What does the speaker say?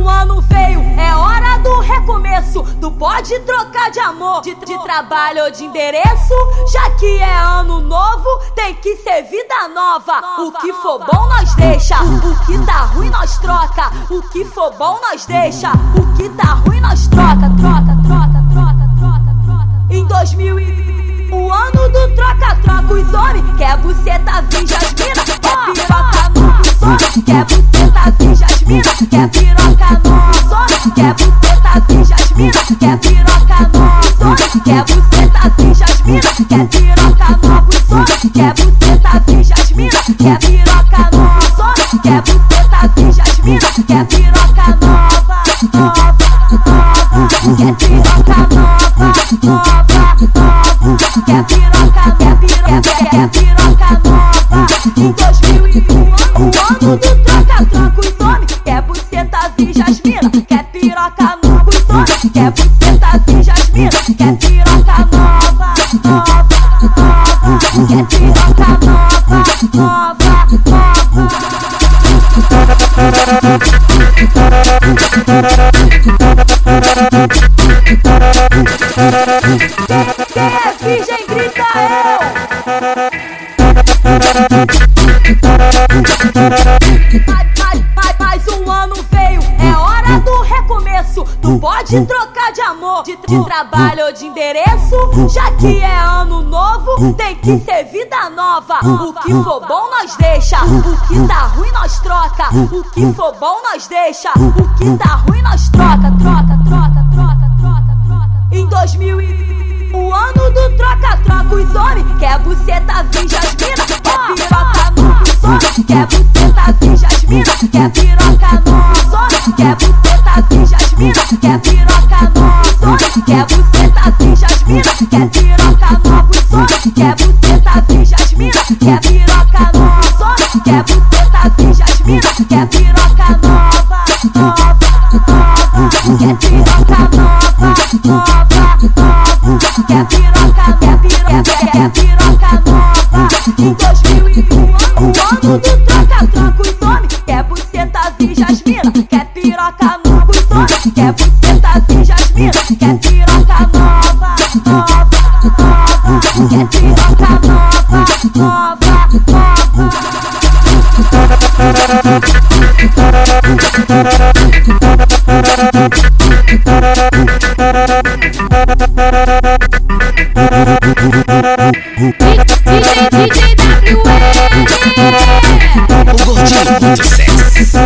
um ano veio, é hora do recomeço. Tu pode trocar de amor, de, de trabalho ou de endereço. Já que é ano novo, tem que ser vida nova. O que for bom nós deixa, o que tá ruim nós troca. O que for bom nós deixa, o que tá ruim nós troca, troca, troca, troca, troca, troca. Em 2000 e... o ano do troca-troca, os homens quer buceta, vem jasmina, quer piroca no som, quer buceta, quer buceta, vem jasmina, quer piroca no som, quer buceta, vem jasmina, quer piroca novo som, quer buceta, vem jasmina, quer piroca no som, quer buceta, vem jasmina, quer piroca nova, nova, nova, quer piroca nova, nova, nova, quer piroca, quer piroca, quer piroca nova, em 2001, quer buceta, vem jasmina, quer piroca nova, nova, nova, quer piroca nova, nova, nova. Quem é virgem grita eu. Pode trocar de amor, de, de trabalho ou de endereço. Já que é ano novo, tem que ser vida nova. O que for bom nós deixa, o que tá ruim nós troca. O que for bom nós deixa, o que tá ruim nós troca, troca, troca, troca, troca, troca. Em 2000 e... o ano do troca-troca, os homens quer buceta, vem jasmina, quer piroca no quer buceta, vem jasmina, quer piroca no quer piroca no quer buceta, vem jasmina, quer piroca som, quer buceta, vem jasmina, quer piroca no quer buceta, vem jasmina, quer piroca nova, nova, nova, quer piroca nova, nova, nova, quer piroca, quer piroca, quer piroca nova, em 2001, o ano do troca-troca, os homens, quer buceta, vem jasmina, quer piroca nova, quer buceta, vem jasmina, quer piroca nova, nova, nova, quer piroca nova, nova, nova. O gordinho do sexo.